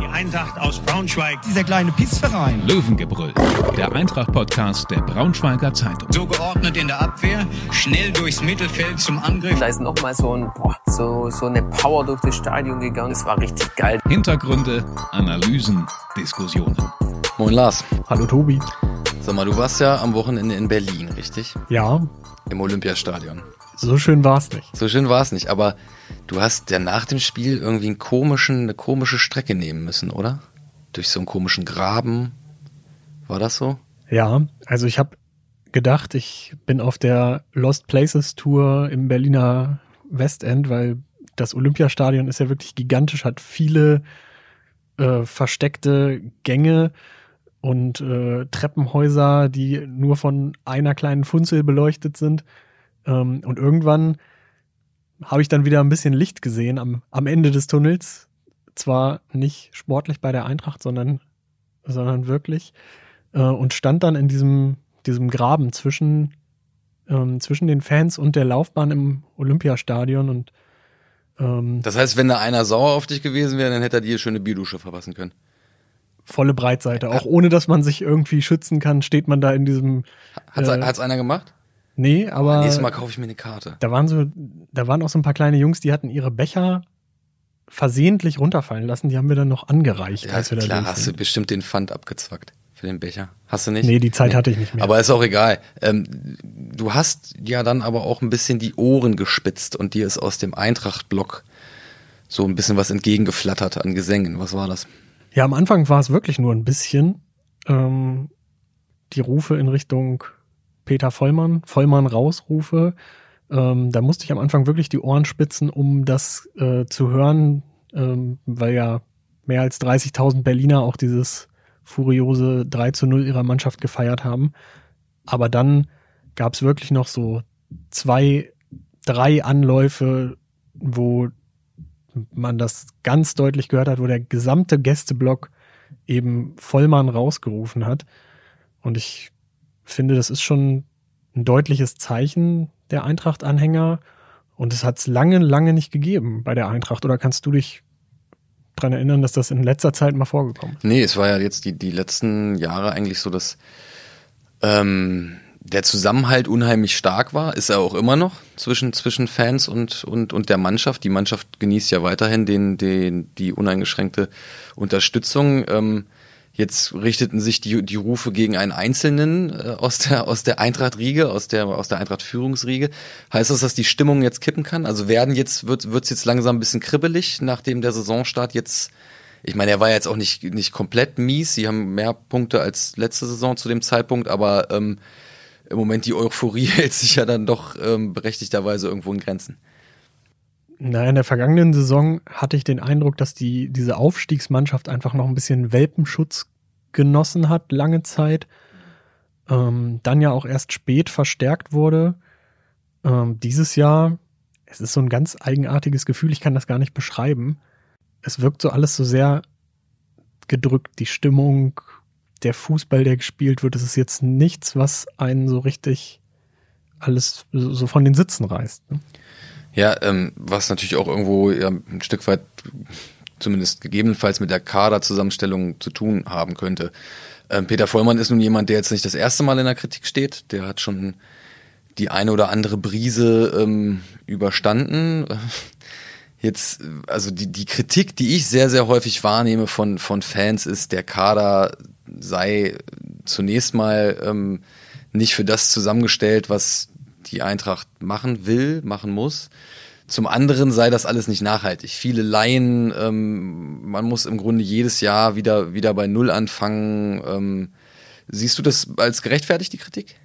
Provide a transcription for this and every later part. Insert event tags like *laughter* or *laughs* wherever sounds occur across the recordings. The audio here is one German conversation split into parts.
Die Eintracht aus Braunschweig. Dieser kleine Pissverein. Löwengebrüll, der Eintracht-Podcast der Braunschweiger Zeitung. So geordnet in der Abwehr, schnell durchs Mittelfeld zum Angriff. Da ist nochmal so, ein, boah, so, so eine Power durch das Stadion gegangen. Das war richtig geil. Hintergründe, Analysen, Diskussionen. Moin Lars. Hallo Tobi. Sag mal, du warst ja am Wochenende in Berlin, richtig? Ja, Im Olympiastadion. so schön war's nicht. So schön war es nicht, aber du hast ja nach dem Spiel irgendwie einen komischen, eine komische Strecke nehmen müssen, oder? Durch so einen komischen Graben. War das so? Ja, also ich habe gedacht, ich bin auf der Lost Places Tour im Berliner Westend, weil das Olympiastadion ist ja wirklich gigantisch, hat viele äh, versteckte Gänge und äh, Treppenhäuser, die nur von einer kleinen Funzel beleuchtet sind. Ähm, und irgendwann habe ich dann wieder ein bisschen Licht gesehen am, am Ende des Tunnels. Zwar nicht sportlich bei der Eintracht, sondern, sondern wirklich. Äh, und stand dann in diesem, diesem Graben zwischen, ähm, zwischen den Fans und der Laufbahn im Olympiastadion und ähm, Das heißt, wenn da einer sauer auf dich gewesen wäre, dann hätte er dir schöne Bierdusche verpassen können. volle Breitseite. Auch ohne dass man sich irgendwie schützen kann, steht man da in diesem. Hat's, Äh, hat's einer gemacht? Nee, aber Nächstes Mal kaufe ich mir eine Karte. da waren so, da waren auch so ein paar kleine Jungs, die hatten ihre Becher versehentlich runterfallen lassen. Die haben wir dann noch angereicht, Ja, als wir da klar, durch hast du bestimmt den Pfand abgezwackt für den Becher. Hast du nicht? Nee, die Zeit hatte ich nicht mehr. Aber ist auch egal. Ähm, du hast ja dann aber auch ein bisschen die Ohren gespitzt und dir ist aus dem Eintracht-Block so ein bisschen was entgegengeflattert an Gesängen. Was war das? Ja, am Anfang war es wirklich nur ein bisschen ähm, die Rufe in Richtung Peter Vollmann, Vollmann rausrufe. Ähm, da musste ich am Anfang wirklich die Ohren spitzen, um das äh, zu hören, ähm, weil ja mehr als 30.000 Berliner auch dieses furiose 3 zu 0 ihrer Mannschaft gefeiert haben. Aber dann gab es wirklich noch so zwei, drei Anläufe, wo man das ganz deutlich gehört hat, wo der gesamte Gästeblock eben Vollmann rausgerufen hat. Und ich finde, das ist schon ein deutliches Zeichen der Eintracht-Anhänger. Und es hat es lange, lange nicht gegeben bei der Eintracht. Oder kannst du dich dran erinnern, dass das in letzter Zeit mal vorgekommen ist? Nee, es war ja jetzt die, die letzten Jahre eigentlich so, dass ähm, der Zusammenhalt unheimlich stark war, ist er auch immer noch zwischen, zwischen Fans und, und, und der Mannschaft. Die Mannschaft genießt ja weiterhin den, den, die uneingeschränkte Unterstützung. Ähm, jetzt richteten sich die, die Rufe gegen einen Einzelnen äh, aus der, aus der Eintracht-Riege, aus der, aus der Eintracht-Führungsriege. Heißt das, dass die Stimmung jetzt kippen kann? Also werden jetzt, wird, wird's jetzt langsam ein bisschen kribbelig, nachdem der Saisonstart jetzt ich meine, er war jetzt auch nicht, nicht komplett mies. Sie haben mehr Punkte als letzte Saison zu dem Zeitpunkt, aber ähm, im Moment die Euphorie *laughs* hält sich ja dann doch ähm, berechtigterweise irgendwo in Grenzen. Na, in der vergangenen Saison hatte ich den Eindruck, dass die, diese Aufstiegsmannschaft einfach noch ein bisschen Welpenschutz genossen hat, lange Zeit. Ähm, dann ja auch erst spät verstärkt wurde. Ähm, dieses Jahr, es ist so ein ganz eigenartiges Gefühl, ich kann das gar nicht beschreiben. Es wirkt so alles so sehr gedrückt. Die Stimmung, der Fußball, der gespielt wird, es ist jetzt nichts, was einen so richtig alles so von den Sitzen reißt. Ne? Ja, ähm, was natürlich auch irgendwo ja, ein Stück weit zumindest gegebenenfalls mit der Kaderzusammenstellung zu tun haben könnte. Ähm, Peter Vollmann ist nun jemand, der jetzt nicht das erste Mal in der Kritik steht. Der hat schon die eine oder andere Brise ähm, überstanden. *laughs* Jetzt, also die, die Kritik, die ich sehr, sehr häufig wahrnehme von, von Fans, ist, der Kader sei zunächst mal ähm, nicht für das zusammengestellt, was die Eintracht machen will, machen muss. Zum anderen sei das alles nicht nachhaltig. Viele Laien, ähm, man muss im Grunde jedes Jahr wieder, wieder bei Null anfangen. Ähm, siehst du das als gerechtfertigt, die Kritik?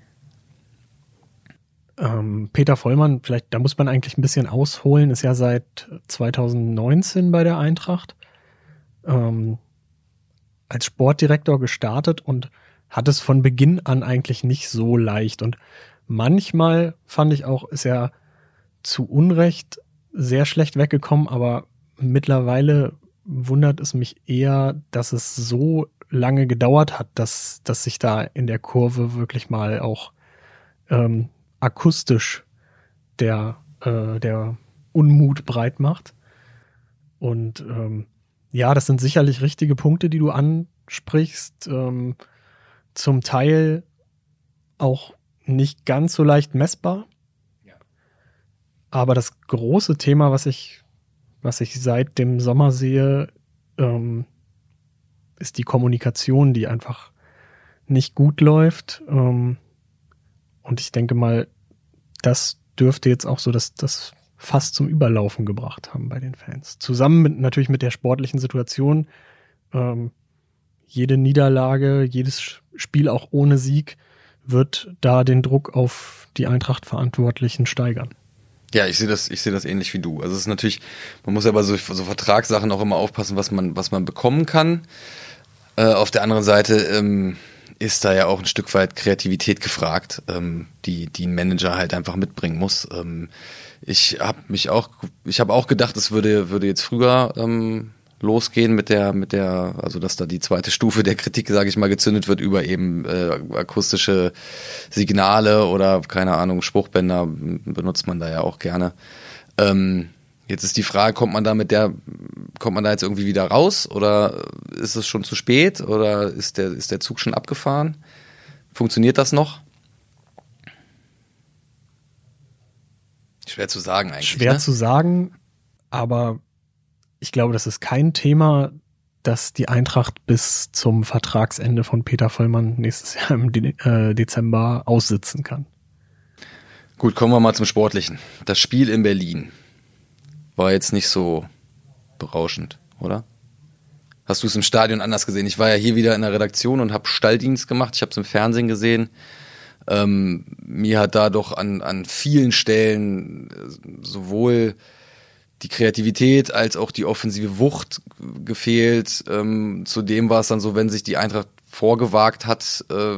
Ähm, Peter Vollmann, vielleicht, da muss man eigentlich ein bisschen ausholen, ist ja seit 2019 bei der Eintracht ähm, als Sportdirektor gestartet und hat es von Beginn an eigentlich nicht so leicht. Und manchmal fand ich auch, ist er zu Unrecht sehr schlecht weggekommen, aber mittlerweile wundert es mich eher, dass es so lange gedauert hat, dass, dass sich da in der Kurve wirklich mal auch ähm, akustisch der, äh, der Unmut breit macht. Und ähm, ja, das sind sicherlich richtige Punkte, die du ansprichst. Ähm, zum Teil auch nicht ganz so leicht messbar. Aber das große Thema, was ich, was ich seit dem Sommer sehe, ähm, ist die Kommunikation, die einfach nicht gut läuft. Ähm, und ich denke mal, das dürfte jetzt auch so das, das fast zum Überlaufen gebracht haben bei den Fans. Zusammen mit, natürlich mit der sportlichen Situation. Ähm, jede Niederlage, jedes Spiel auch ohne Sieg wird da den Druck auf die Eintracht-Verantwortlichen steigern. Ja, ich sehe das, ich sehe das ähnlich wie du. Also es ist natürlich, man muss ja bei so, so Vertragssachen auch immer aufpassen, was man, was man bekommen kann. Äh, auf der anderen Seite ähm, ist da ja auch ein Stück weit Kreativität gefragt, ähm, die, die ein Manager halt einfach mitbringen muss. Ähm, ich habe mich auch, ich habe auch gedacht, es würde, würde jetzt früher ähm, losgehen mit der, mit der, also dass da die zweite Stufe der Kritik, sage ich mal, gezündet wird über eben äh, akustische Signale oder keine Ahnung, Spruchbänder benutzt man da ja auch gerne. Ähm, jetzt ist die Frage, kommt man da mit der, kommt man da jetzt irgendwie wieder raus oder ist es schon zu spät oder ist der, ist der Zug schon abgefahren? Funktioniert das noch? Schwer zu sagen eigentlich. Schwer ne? zu sagen, aber ich glaube, das ist kein Thema, das die Eintracht bis zum Vertragsende von Peter Vollmann nächstes Jahr im äh, Dezember aussitzen kann. Gut, kommen wir mal zum Sportlichen. Das Spiel in Berlin war jetzt nicht so berauschend, oder? Hast du es im Stadion anders gesehen? Ich war ja hier wieder in der Redaktion und habe Stalldienst gemacht. Ich habe es im Fernsehen gesehen. Ähm, mir hat da doch an, an vielen Stellen äh, sowohl die Kreativität als auch die offensive Wucht gefehlt. Ähm, zudem war es dann so, wenn sich die Eintracht vorgewagt hat äh,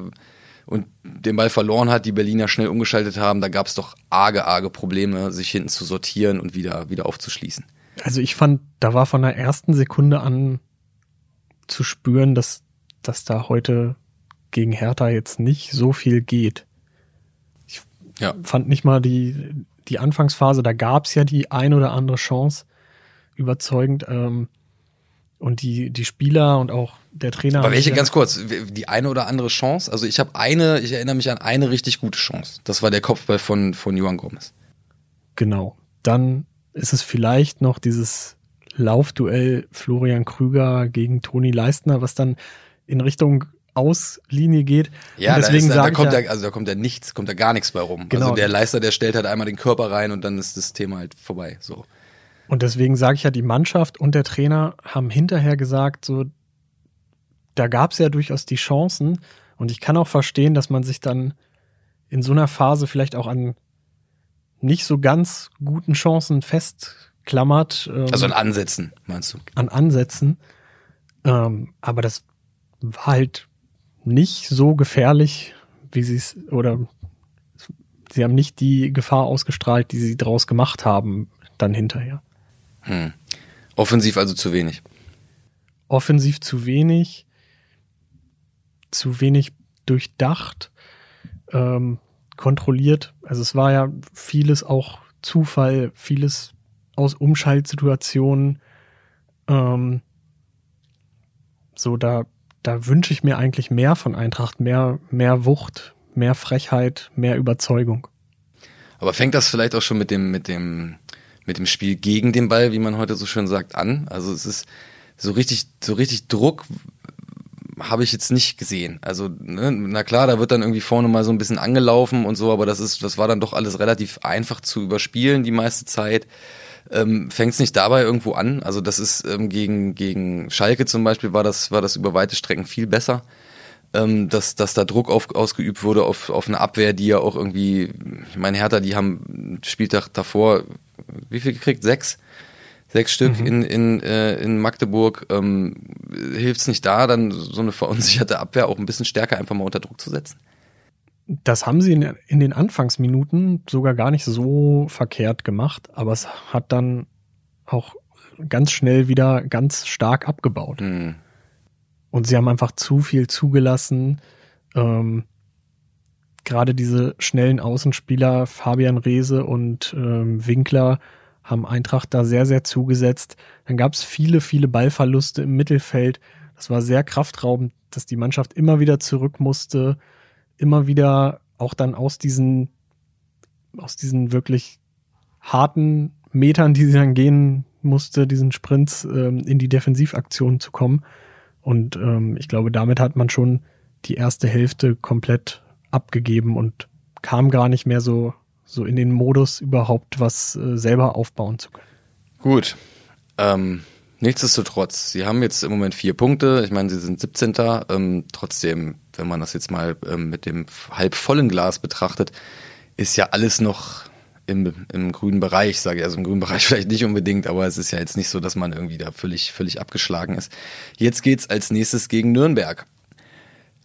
und den Ball verloren hat, die Berliner schnell umgeschaltet haben, da gab es doch arge, arge Probleme, sich hinten zu sortieren und wieder, wieder aufzuschließen. Also ich fand, da war von der ersten Sekunde an zu spüren, dass, dass da heute gegen Hertha jetzt nicht so viel geht. Ich Ja. fand nicht mal die, die Anfangsphase, da gab es ja die ein oder andere Chance überzeugend. Ähm, und die, die Spieler und auch der Trainer. Aber welche ganz kurz, die eine oder andere Chance? Also ich habe eine, ich erinnere mich an eine richtig gute Chance. Das war der Kopfball von, von Johann Gomez. Genau. Dann ist es vielleicht noch dieses Laufduell Florian Krüger gegen Toni Leistner, was dann in Richtung Auslinie geht. Ja, da, deswegen da, da sage kommt ja, ja, also da kommt ja nichts, kommt da gar nichts bei rum. Genau. Also der Leister, der stellt halt einmal den Körper rein und dann ist das Thema halt vorbei. So. und deswegen sage ich ja, die Mannschaft und der Trainer haben hinterher gesagt, so, da gab es ja durchaus die Chancen. Und ich kann auch verstehen, dass man sich dann in so einer Phase vielleicht auch an nicht so ganz guten Chancen festklammert. ähm, Also an Ansätzen, meinst du? an Ansätzen. Ähm, aber das war halt nicht so gefährlich, wie sie es, oder sie haben nicht die Gefahr ausgestrahlt, die sie draus gemacht haben, dann hinterher. Hm. Offensiv also zu wenig. Offensiv zu wenig, zu wenig durchdacht, ähm, kontrolliert. Also es war ja vieles auch Zufall, vieles aus Umschaltsituationen. Ähm, so, da, da wünsche ich mir eigentlich mehr von Eintracht, mehr, mehr Wucht, mehr Frechheit, mehr Überzeugung. Aber fängt das vielleicht auch schon mit dem, mit dem, mit dem Spiel gegen den Ball, wie man heute so schön sagt, an? Also es ist so richtig, so richtig Druck habe ich jetzt nicht gesehen. Also, ne, na klar, da wird dann irgendwie vorne mal so ein bisschen angelaufen und so, aber das ist, das war dann doch alles relativ einfach zu überspielen die meiste Zeit. Ähm, Fängt es nicht dabei irgendwo an? Also das ist ähm, gegen, gegen Schalke zum Beispiel war das, war das über weite Strecken viel besser. Ähm, dass, dass da Druck auf, ausgeübt wurde auf, auf eine Abwehr, die ja auch irgendwie, ich meine, Hertha, die haben Spieltag davor, wie viel gekriegt? Sechs? Sechs Stück in, in, äh, in Magdeburg. Ähm, Hilft es nicht da, dann so eine verunsicherte Abwehr auch ein bisschen stärker einfach mal unter Druck zu setzen? Das haben sie in, in den Anfangsminuten sogar gar nicht so verkehrt gemacht, aber es hat dann auch ganz schnell wieder ganz stark abgebaut. Hm. Und sie haben einfach zu viel zugelassen. Ähm, Gerade diese schnellen Außenspieler, Fabian Reese und ähm, Winkler, haben Eintracht da sehr, sehr zugesetzt. Dann gab es viele, viele Ballverluste im Mittelfeld. Das war sehr kraftraubend, dass die Mannschaft immer wieder zurück musste, immer wieder auch dann aus diesen, aus diesen wirklich harten Metern, die sie dann gehen musste, diesen Sprints ähm, in die Defensivaktion zu kommen. Und ähm, ich glaube, damit hat man schon die erste Hälfte komplett abgegeben und kam gar nicht mehr so, so in den Modus, überhaupt was äh, selber aufbauen zu können. Gut. Ähm, nichtsdestotrotz, sie haben jetzt im Moment vier Punkte. Ich meine, sie sind 17. Ähm, trotzdem, wenn man das jetzt mal ähm, mit dem halb vollen Glas betrachtet, ist ja alles noch im, im grünen Bereich, sage ich, also im grünen Bereich *laughs* vielleicht nicht unbedingt, aber es ist ja jetzt nicht so, dass man irgendwie da völlig, völlig abgeschlagen ist. Jetzt geht's als nächstes gegen Nürnberg.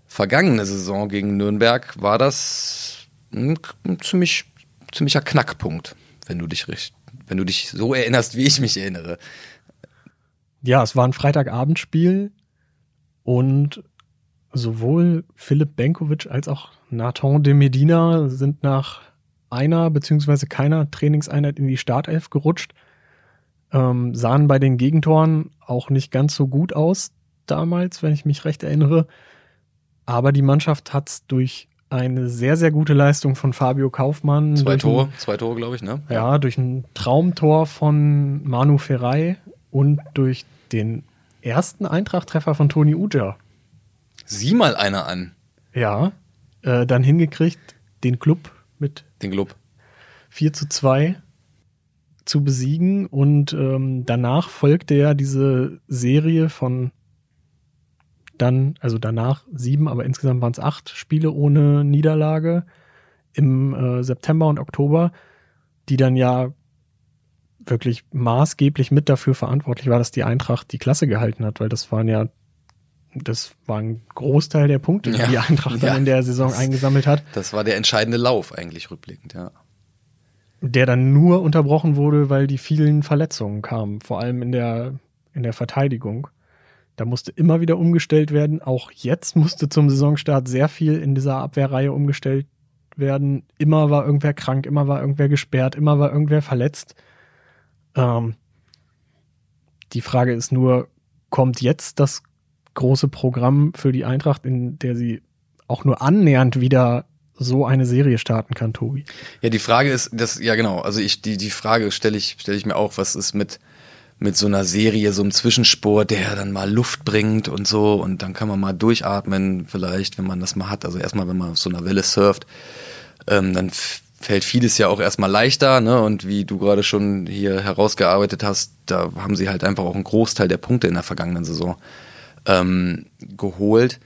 Vergangene Saison gegen Nürnberg war das ein, ziemlich, ziemlicher Knackpunkt, wenn du dich wenn du dich so erinnerst, wie ich mich erinnere. Ja, es war ein Freitagabendspiel und sowohl Philipp Benkovic als auch Nathan de Medina sind nach einer beziehungsweise keiner Trainingseinheit in die Startelf gerutscht. Ähm, sahen bei den Gegentoren auch nicht ganz so gut aus damals, wenn ich mich recht erinnere. Aber die Mannschaft hat es durch eine sehr, sehr gute Leistung von Fabio Kaufmann. Zwei Tore, Ein, zwei Tore, glaube ich, ne? ja, durch ein Traumtor von Manu Ferrei und durch den ersten Eintracht-Treffer von Toni Uja. Sieh mal einer an, Ja, äh, dann hingekriegt, den Club mit den Club. 4 zu 2 zu besiegen und ähm, danach folgte ja diese Serie von dann, also danach sieben, aber insgesamt waren es acht Spiele ohne Niederlage im äh, September und Oktober, die dann ja wirklich maßgeblich mit dafür verantwortlich war, dass die Eintracht die Klasse gehalten hat, weil das waren ja, das war ein Großteil der Punkte, die Ja. die Eintracht dann Ja. in der Saison Das- eingesammelt hat. Das war der entscheidende Lauf eigentlich rückblickend, ja. der dann nur unterbrochen wurde, weil die vielen Verletzungen kamen, vor allem in der, in der Verteidigung. Da musste immer wieder umgestellt werden. Auch jetzt musste zum Saisonstart sehr viel in dieser Abwehrreihe umgestellt werden. Immer war irgendwer krank, immer war irgendwer gesperrt, immer war irgendwer verletzt. Ähm, die Frage ist nur, kommt jetzt das große Programm für die Eintracht, in der sie auch nur annähernd wieder so eine Serie starten kann, Tobi? Ja, die Frage ist, das, ja genau, also ich, die, die Frage stelle ich, stelle ich mir auch, was ist mit, mit so einer Serie, so einem Zwischenspur, der dann mal Luft bringt und so und dann kann man mal durchatmen, vielleicht, wenn man das mal hat. Also erstmal, wenn man auf so einer Welle surft, ähm, dann fällt vieles ja auch erstmal leichter, ne? Und wie du gerade schon hier herausgearbeitet hast, da haben sie halt einfach auch einen Großteil der Punkte in der vergangenen Saison ähm, geholt.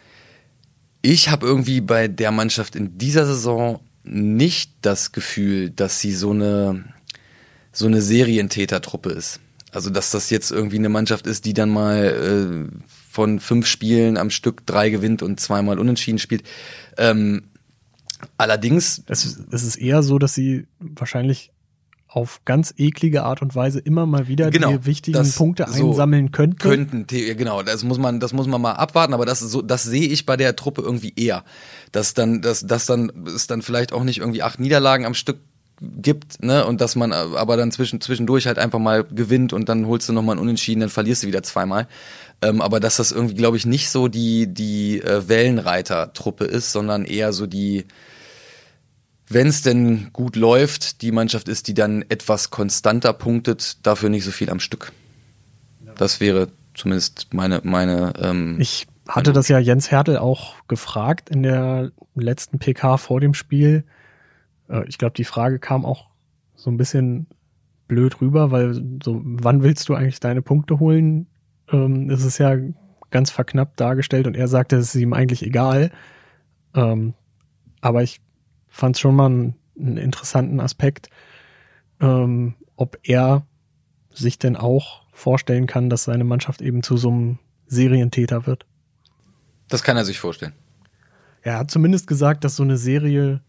Ich habe irgendwie bei der Mannschaft in dieser Saison nicht das Gefühl, dass sie so eine so eine Serientätertruppe ist. Also dass das jetzt irgendwie eine Mannschaft ist, die dann mal äh, von fünf Spielen am Stück drei gewinnt und zweimal unentschieden spielt. Ähm, allerdings, Es, ist- es ist eher so, dass sie wahrscheinlich auf ganz eklige Art und Weise immer mal wieder Genau, die wichtigen das Punkte so einsammeln könnten. könnten, genau, das muss man, das muss man mal abwarten, aber das ist so, das sehe ich bei der Truppe irgendwie eher, dass dann, dass, dass dann es dann vielleicht auch nicht irgendwie acht Niederlagen am Stück gibt, ne, und dass man aber dann zwischen, zwischendurch halt einfach mal gewinnt und dann holst du nochmal einen Unentschieden, dann verlierst du wieder zweimal. Ähm, aber dass das irgendwie, glaube ich, nicht so die, die äh, Wellenreiter-Truppe ist, sondern eher so die, wenn es denn gut läuft, die Mannschaft ist, die dann etwas konstanter punktet, dafür nicht so viel am Stück. Das wäre zumindest meine, meine ähm, Ich hatte das ja Jens Hertel auch gefragt in der letzten PK vor dem Spiel. Äh, Ich glaube, die Frage kam auch so ein bisschen blöd rüber, weil so, wann willst du eigentlich deine Punkte holen? Ähm, es ist ja ganz verknappt dargestellt und er sagte, es ist ihm eigentlich egal. Ähm, aber ich fand es schon mal einen, einen interessanten Aspekt, ähm, ob er sich denn auch vorstellen kann, dass seine Mannschaft eben zu so einem Serientäter wird. das kann er sich vorstellen. Er hat zumindest gesagt, dass so eine Serie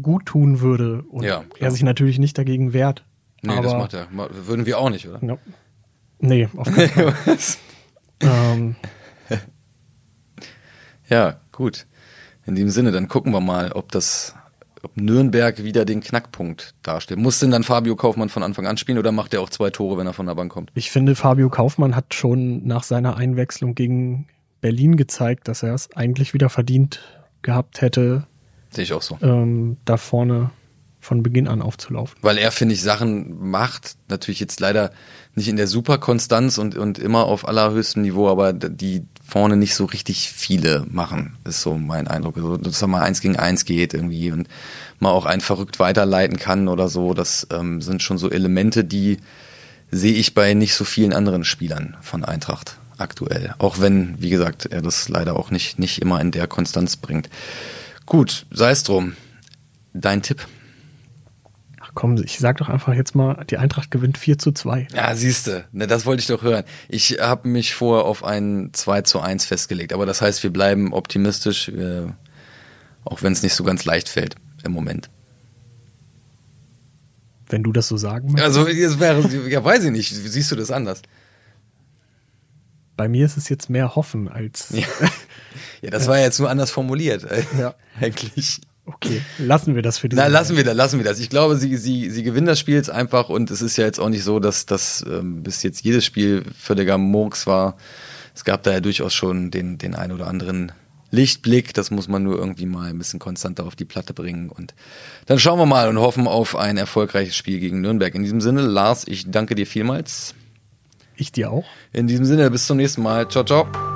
gut tun würde und Ja, er sich natürlich nicht dagegen wehrt. Nee, das macht er. Würden wir auch nicht, oder? No. Nee, auf keinen Fall. *laughs* ähm, *laughs* ja, gut. In dem Sinne, dann gucken wir mal, ob das, ob Nürnberg wieder den Knackpunkt darstellt. Muss denn dann Fabio Kaufmann von Anfang an spielen oder macht er auch zwei Tore, wenn er von der Bank kommt? Ich finde, Fabio Kaufmann hat schon nach seiner Einwechslung gegen Berlin gezeigt, dass er es eigentlich wieder verdient gehabt hätte, Sehe ich auch so. ähm, da vorne von Beginn an aufzulaufen. Weil er, finde ich, Sachen macht, natürlich jetzt leider nicht in der Superkonstanz und, und immer auf allerhöchstem Niveau, aber die vorne nicht so richtig viele machen, ist so mein Eindruck. Also, dass er mal eins gegen eins geht irgendwie und mal auch einen verrückt weiterleiten kann oder so, das ähm, sind schon so Elemente, die sehe ich bei nicht so vielen anderen Spielern von Eintracht aktuell. Auch wenn, wie gesagt, er das leider auch nicht, nicht immer in der Konstanz bringt. Gut, sei es drum. Dein Tipp? Ach komm, ich sag doch einfach jetzt mal, die Eintracht gewinnt 4 zu 2. Ja, siehste, ne, das wollte ich doch hören. Ich habe mich vorher auf ein 2 zu 1 festgelegt, aber das heißt, wir bleiben optimistisch, äh, auch wenn es nicht so ganz leicht fällt im Moment. Wenn du das so sagen möchtest. Also, es wäre, ja, weiß ich nicht, siehst du das anders? Bei mir ist es jetzt mehr Hoffen als. Ja, *laughs* ja das war ja jetzt nur anders formuliert, äh, Ja. *laughs* eigentlich. Okay, lassen wir das für diese Na, lassen wir das, lassen wir das. Ich glaube, sie, sie, sie gewinnen das Spiel jetzt einfach und es ist ja jetzt auch nicht so, dass das ähm, bis jetzt jedes Spiel völliger Murks war. Es gab da ja durchaus schon den, den ein oder anderen Lichtblick. Das muss man nur irgendwie mal ein bisschen konstanter auf die Platte bringen. Und dann schauen wir mal und hoffen auf ein erfolgreiches Spiel gegen Nürnberg. In diesem Sinne, Lars, ich danke dir vielmals. Ich dir auch. In diesem Sinne, bis zum nächsten Mal. Ciao, ciao.